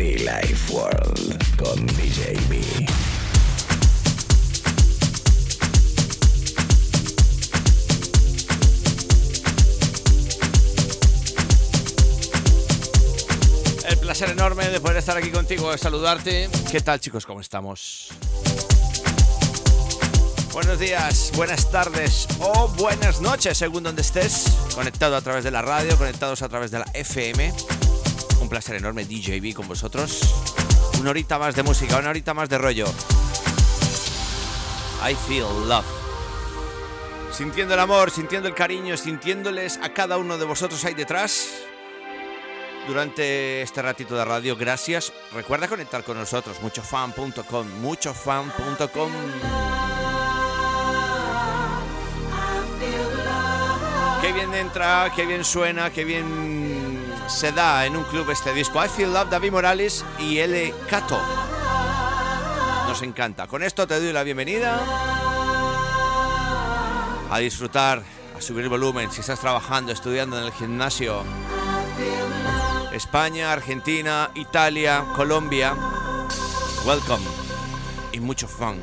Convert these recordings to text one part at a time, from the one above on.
Be Life World con DJ B. El placer enorme de poder estar aquí contigo, de saludarte. ¿Qué tal chicos? ¿Cómo estamos? Buenos días, buenas tardes o buenas noches, según donde estés. Conectado a través de la radio, conectados a través de la FM. Placer enorme, DJB, con vosotros. Una horita más de música, una horita más de rollo. I feel love. Sintiendo el amor, sintiendo el cariño, sintiéndoles a cada uno de vosotros ahí detrás. Durante este ratito de radio, gracias. Recuerda conectar con nosotros, muchofan.com, muchofan.com. Qué bien entra, qué bien suena, qué bien se da en un club este disco. I Feel Love, David Morales y L. Cato. Nos encanta. Con esto te doy la bienvenida a disfrutar, a subir volumen si estás trabajando, estudiando en el gimnasio. España, Argentina, Italia, Colombia. Welcome y mucho funk.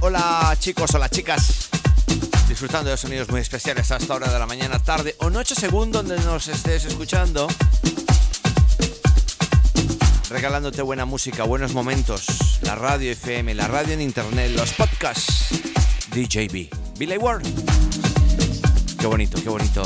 Hola chicos, hola chicas. Disfrutando de sonidos muy especiales a esta hora de la mañana, tarde o noche según donde nos estés escuchando. Regalándote buena música, buenos momentos, la radio FM, la radio en internet, los podcasts. DJB, Billy Ward. Qué bonito, qué bonito.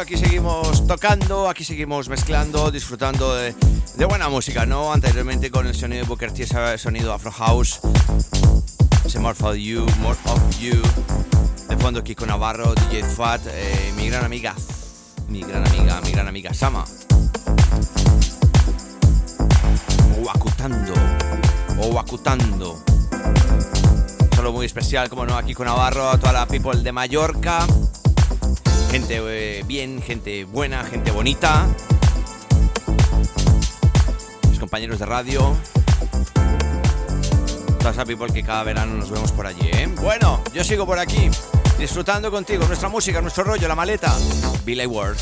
Aquí seguimos tocando, aquí seguimos mezclando, disfrutando de, buena música, ¿no? Anteriormente con el sonido de Booker T, ese sonido Afro House, ese More of You, More of You. De fondo Kiko Navarro, DJ Fat, eh, mi gran amiga, mi gran amiga, mi gran amiga Sama. Wakutando, o Wakutando. Solo muy especial, como no, aquí con Navarro, a toda la people de Mallorca gente eh, bien, gente buena, gente bonita. Mis compañeros de radio. todas a people que cada verano nos vemos por allí, ¿eh? Bueno, yo sigo por aquí, disfrutando contigo, nuestra música, nuestro rollo, la maleta. Billy Ward.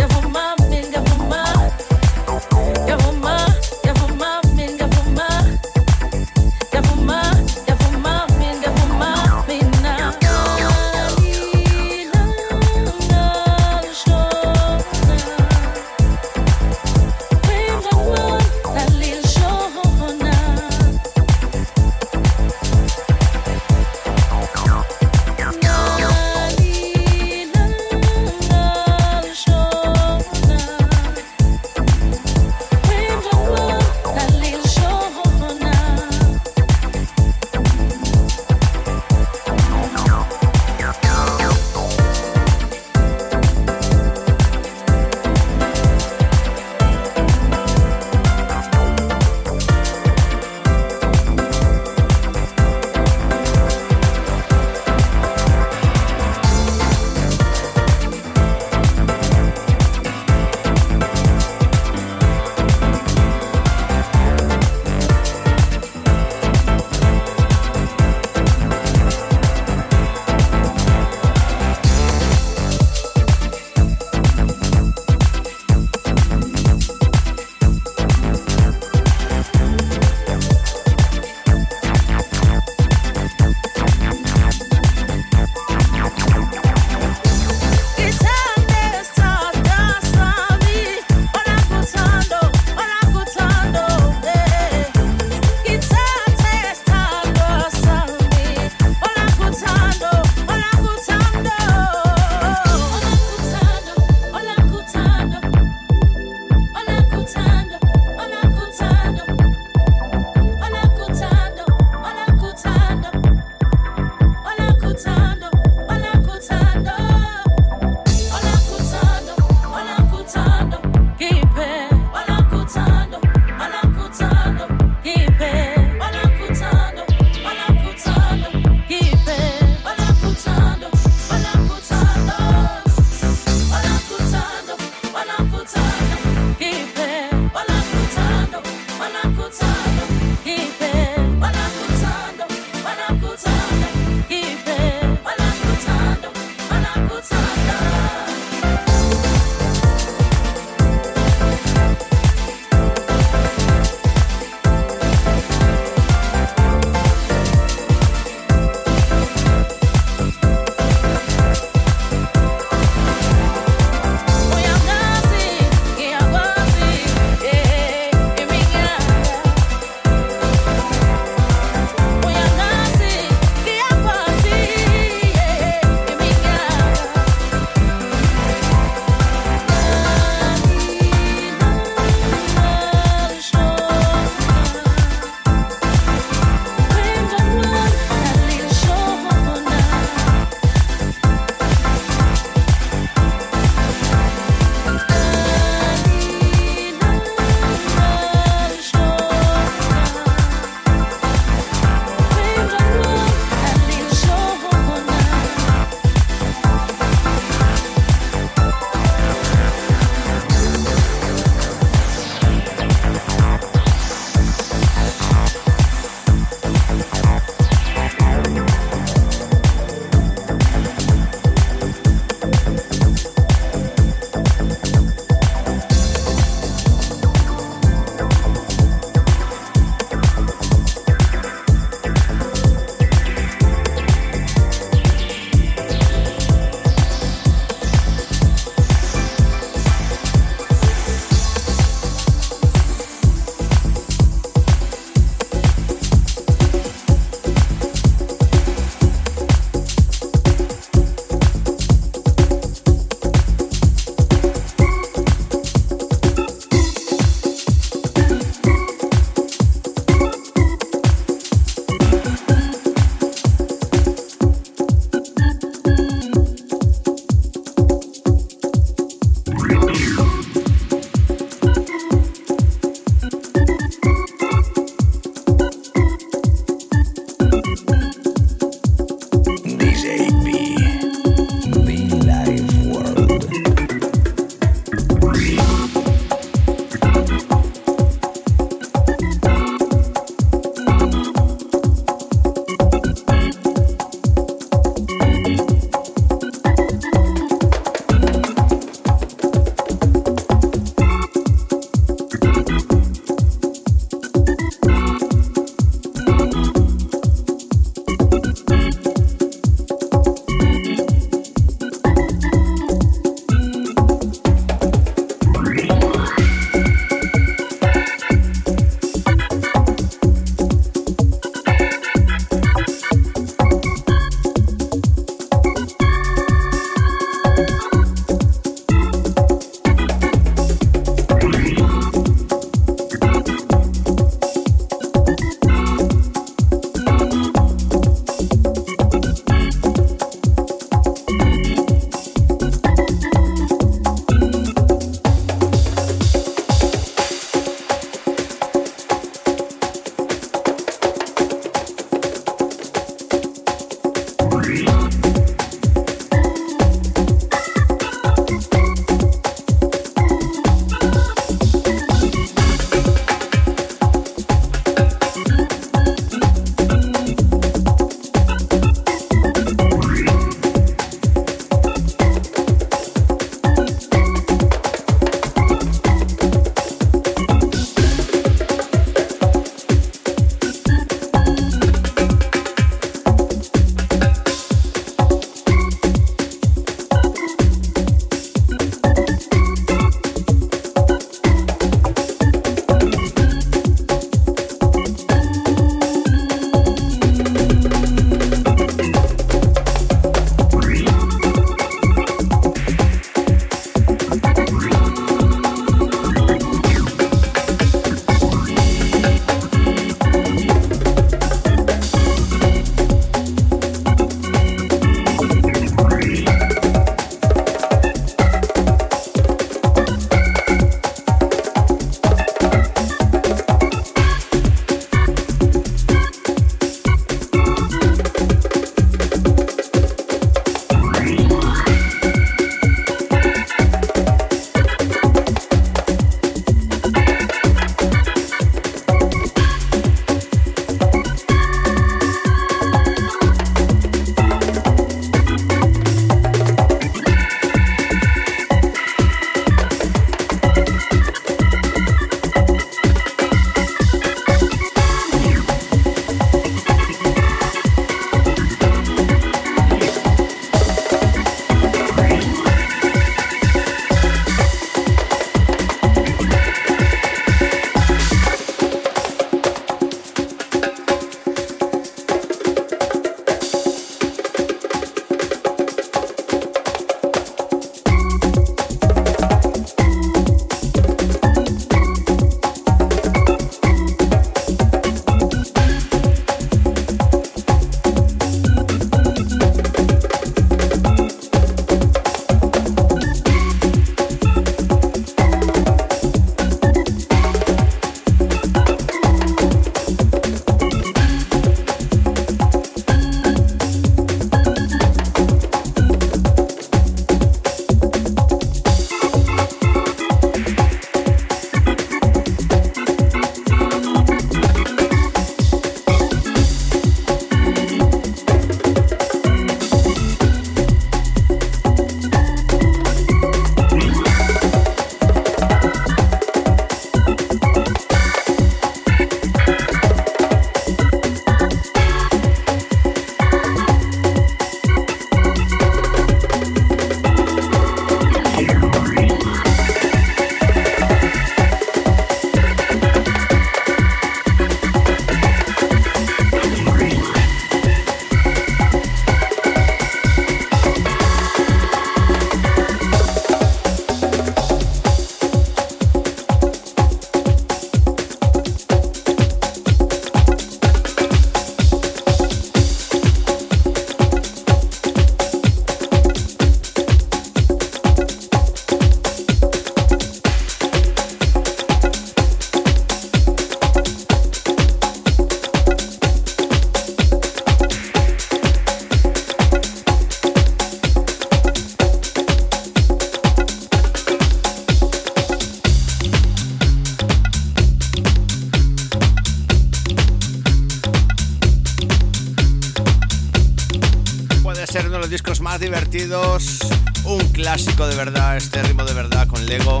Divertidos. Un clásico de verdad, este ritmo de verdad con Lego.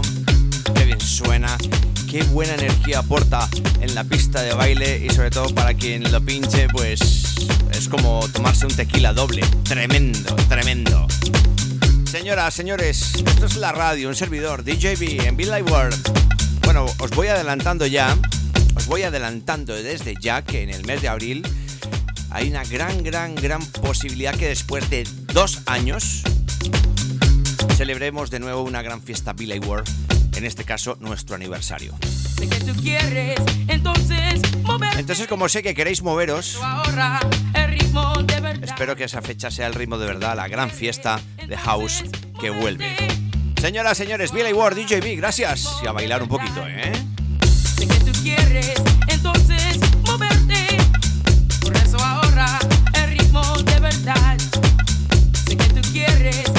Qué bien suena, qué buena energía aporta en la pista de baile y sobre todo para quien lo pinche, pues es como tomarse un tequila doble. Tremendo, tremendo. Señoras, señores, esto es la radio, un servidor, DJB en Bill Live World. Bueno, os voy adelantando ya, os voy adelantando desde ya que en el mes de abril hay una gran, gran, gran posibilidad que después de dos años celebremos de nuevo una gran fiesta Billy World, en este caso nuestro aniversario. Sé que tú quieres, entonces Entonces, como sé que queréis moveros, espero que esa fecha sea el ritmo de verdad, la gran fiesta de House que vuelve. Señoras, señores, Billy Ward, DJB, gracias. Y a bailar un poquito, ¿eh? Sé que tú quieres, quieres,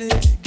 lightning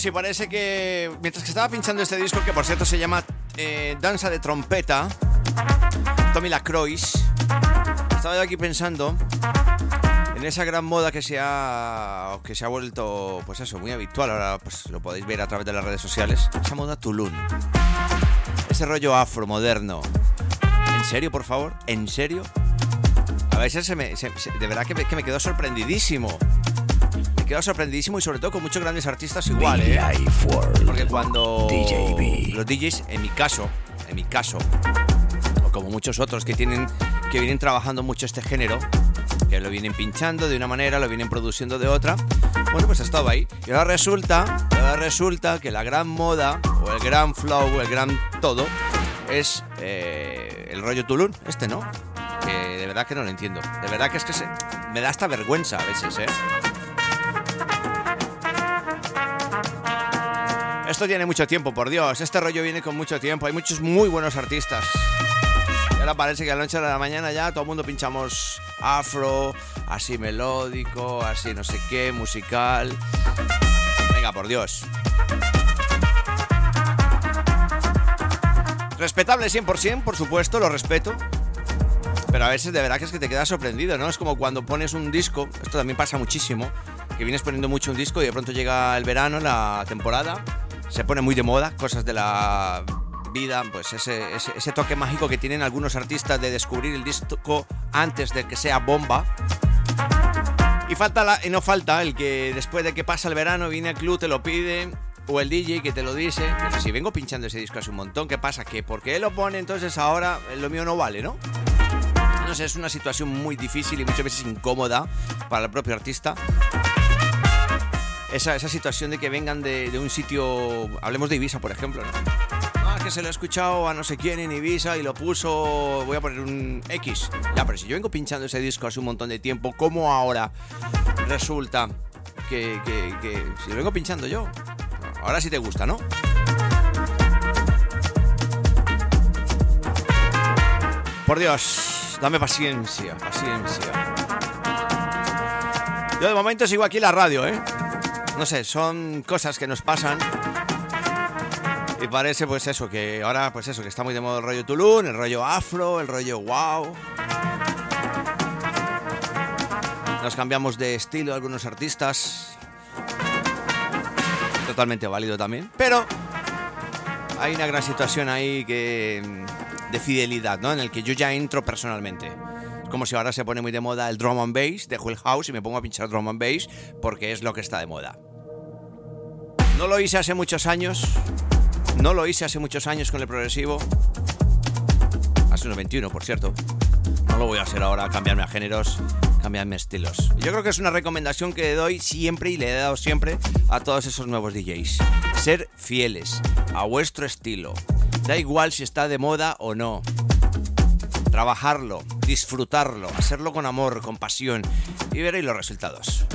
Sí, parece que mientras que estaba pinchando este disco, que por cierto se llama eh, Danza de Trompeta, Tommy Lacroix, estaba yo aquí pensando en esa gran moda que se ha que se ha vuelto pues eso muy habitual. Ahora pues lo podéis ver a través de las redes sociales. Esa moda Tulum. Ese rollo afro moderno. En serio por favor en serio a veces se me, de verdad que me, que me quedo sorprendidísimo quedo sorprendidísimo y sobre todo con muchos grandes artistas igual ¿eh? porque cuando los DJs en mi caso en mi caso o como muchos otros que tienen que vienen trabajando mucho este género que lo vienen pinchando de una manera, lo vienen produciendo de otra. Bueno, pues estaba ahí. Y ahora resulta, ahora resulta que la gran moda, o el gran flow, el gran todo, es eh, el rollo Tulum, este, ¿no? Que de verdad que no lo entiendo. De verdad que es que se, me da hasta vergüenza a veces, ¿eh? Esto tiene mucho tiempo, por Dios. Este rollo viene con mucho tiempo. Hay muchos muy buenos artistas. Ahora parece que a la noche de la mañana ya todo el mundo pinchamos afro, así melódico, así no sé qué, musical. Venga, por Dios. Respetable 100%, por supuesto, lo respeto. Pero a veces de verdad es que te quedas sorprendido, ¿no? Es como cuando pones un disco, esto también pasa muchísimo, que vienes poniendo mucho un disco y de pronto llega el verano, la temporada, se pone muy de moda, cosas de la vida, pues ese, toque mágico que tienen algunos artistas de descubrir el disco antes de que sea bomba. Y, falta y no falta el que después de que pasa el verano viene el club, te lo pide, o el DJ que te lo dice. Pero si vengo pinchando ese disco hace un montón, ¿qué pasa? Que porque él lo pone, entonces ahora lo mío no vale, ¿no? Sé, es una situación muy difícil y muchas veces incómoda para el propio artista. Esa, esa situación de que vengan de, de un sitio, hablemos de Ibiza, por ejemplo, ¿no? que se lo he escuchado a no sé quién en Ibiza y lo puso, voy a poner un X. Ya, pero si yo vengo pinchando ese disco hace un montón de tiempo, ¿cómo ahora resulta que, que, si lo vengo pinchando yo? Ahora sí te gusta, ¿no? Por Dios, dame paciencia, paciencia. Yo de momento sigo aquí en la radio, ¿eh? No sé, son cosas que nos pasan y parece pues eso, que ahora pues eso, que está muy de moda el rollo Tulum, el rollo afro, el rollo wow. Nos cambiamos de estilo algunos artistas. Totalmente válido también. Pero hay una gran situación ahí que de fidelidad, ¿no? En el que yo ya entro personalmente. Es como si ahora se pone muy de moda el drum and bass, dejo el house y me pongo a pinchar drum and bass porque es lo que está de moda. No lo hice hace muchos años, no lo hice hace muchos años con el progresivo. Hace unos 21, por cierto. No lo voy a hacer ahora, cambiarme a géneros, cambiarme a estilos. Yo creo que es una recomendación que doy siempre y le he dado siempre a todos esos nuevos DJs. Ser fieles a vuestro estilo. Da igual si está de moda o no. Trabajarlo, disfrutarlo, hacerlo con amor, con pasión y veréis los resultados.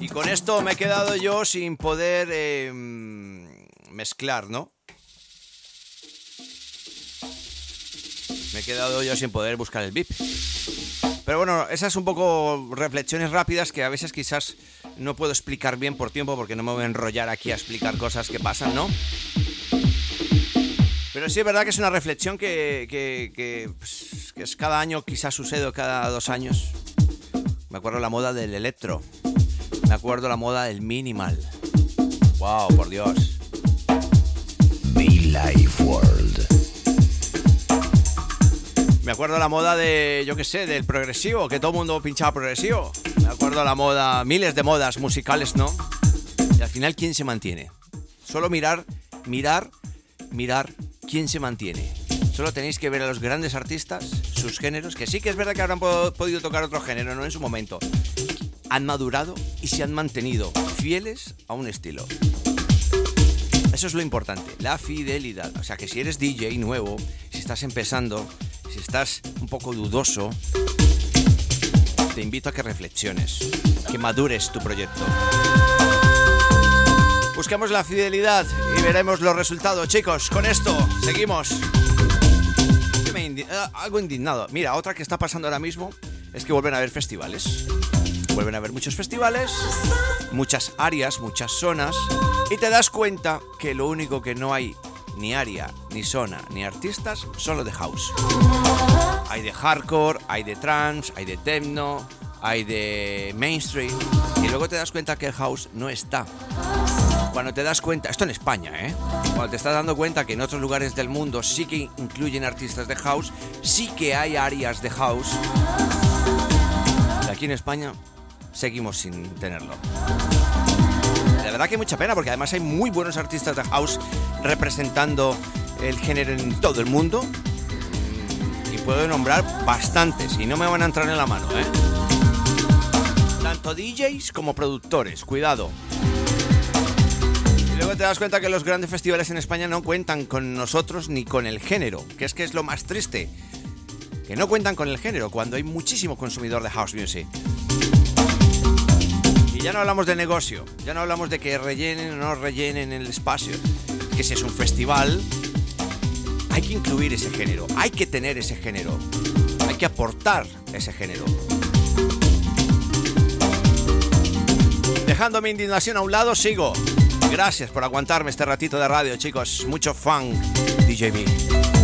Y con esto me he quedado yo sin poder eh, mezclar, ¿no? Me he quedado yo sin poder buscar el VIP. Pero bueno, esas son un poco reflexiones rápidas que a veces quizás no puedo explicar bien por tiempo porque no me voy a enrollar aquí a explicar cosas que pasan, ¿no? Pero sí es verdad que es una reflexión que, que, que, pues, que es cada año, quizás sucede cada dos años. Me acuerdo la moda del electro. Me acuerdo la moda del minimal. Wow, por Dios. Mi Life World. Me acuerdo la moda de, yo qué sé, del progresivo, que todo el mundo pinchaba progresivo. Me acuerdo la moda, miles de modas musicales, ¿no? Y al final, ¿quién se mantiene? Solo mirar, mirar, mirar quién se mantiene. Solo tenéis que ver a los grandes artistas, sus géneros, que sí que es verdad que habrán podido tocar otro género, ¿no? En su momento han madurado y se han mantenido fieles a un estilo. Eso es lo importante, la fidelidad. O sea que si eres DJ nuevo, si estás empezando, si estás un poco dudoso, te invito a que reflexiones, que madures tu proyecto. Busquemos la fidelidad y veremos los resultados, chicos. Con esto, seguimos. Eh, algo indignado. Mira, otra que está pasando ahora mismo es que vuelven a haber festivales Vuelven a haber muchos festivales, muchas áreas, muchas zonas, y te das cuenta que lo único que no hay ni área, ni zona, ni artistas son los de house. Hay de hardcore, hay de trance, hay de techno, hay de mainstream, y luego te das cuenta que el house no está. Cuando te das cuenta, esto en España, ¿eh? Cuando te estás dando cuenta que en otros lugares del mundo sí que incluyen artistas de house, sí que hay áreas de house, aquí en España seguimos sin tenerlo. La verdad que mucha pena porque además hay muy buenos artistas de house representando el género en todo el mundo. Y puedo nombrar bastantes y no me van a entrar en la mano, ¿eh? Tanto DJs como productores, cuidado. Y luego te das cuenta que los grandes festivales en España no cuentan con nosotros ni con el género, que es que es lo más triste. Que no cuentan con el género cuando hay muchísimo consumidor de house music. Y ya no hablamos de negocio, ya no hablamos de que rellenen o no rellenen el espacio. Que si es un festival, hay que incluir ese género, hay que tener ese género, hay que aportar ese género. Dejando mi indignación a un lado, sigo. Gracias por aguantarme este ratito de radio, chicos. Mucho funk, DJB.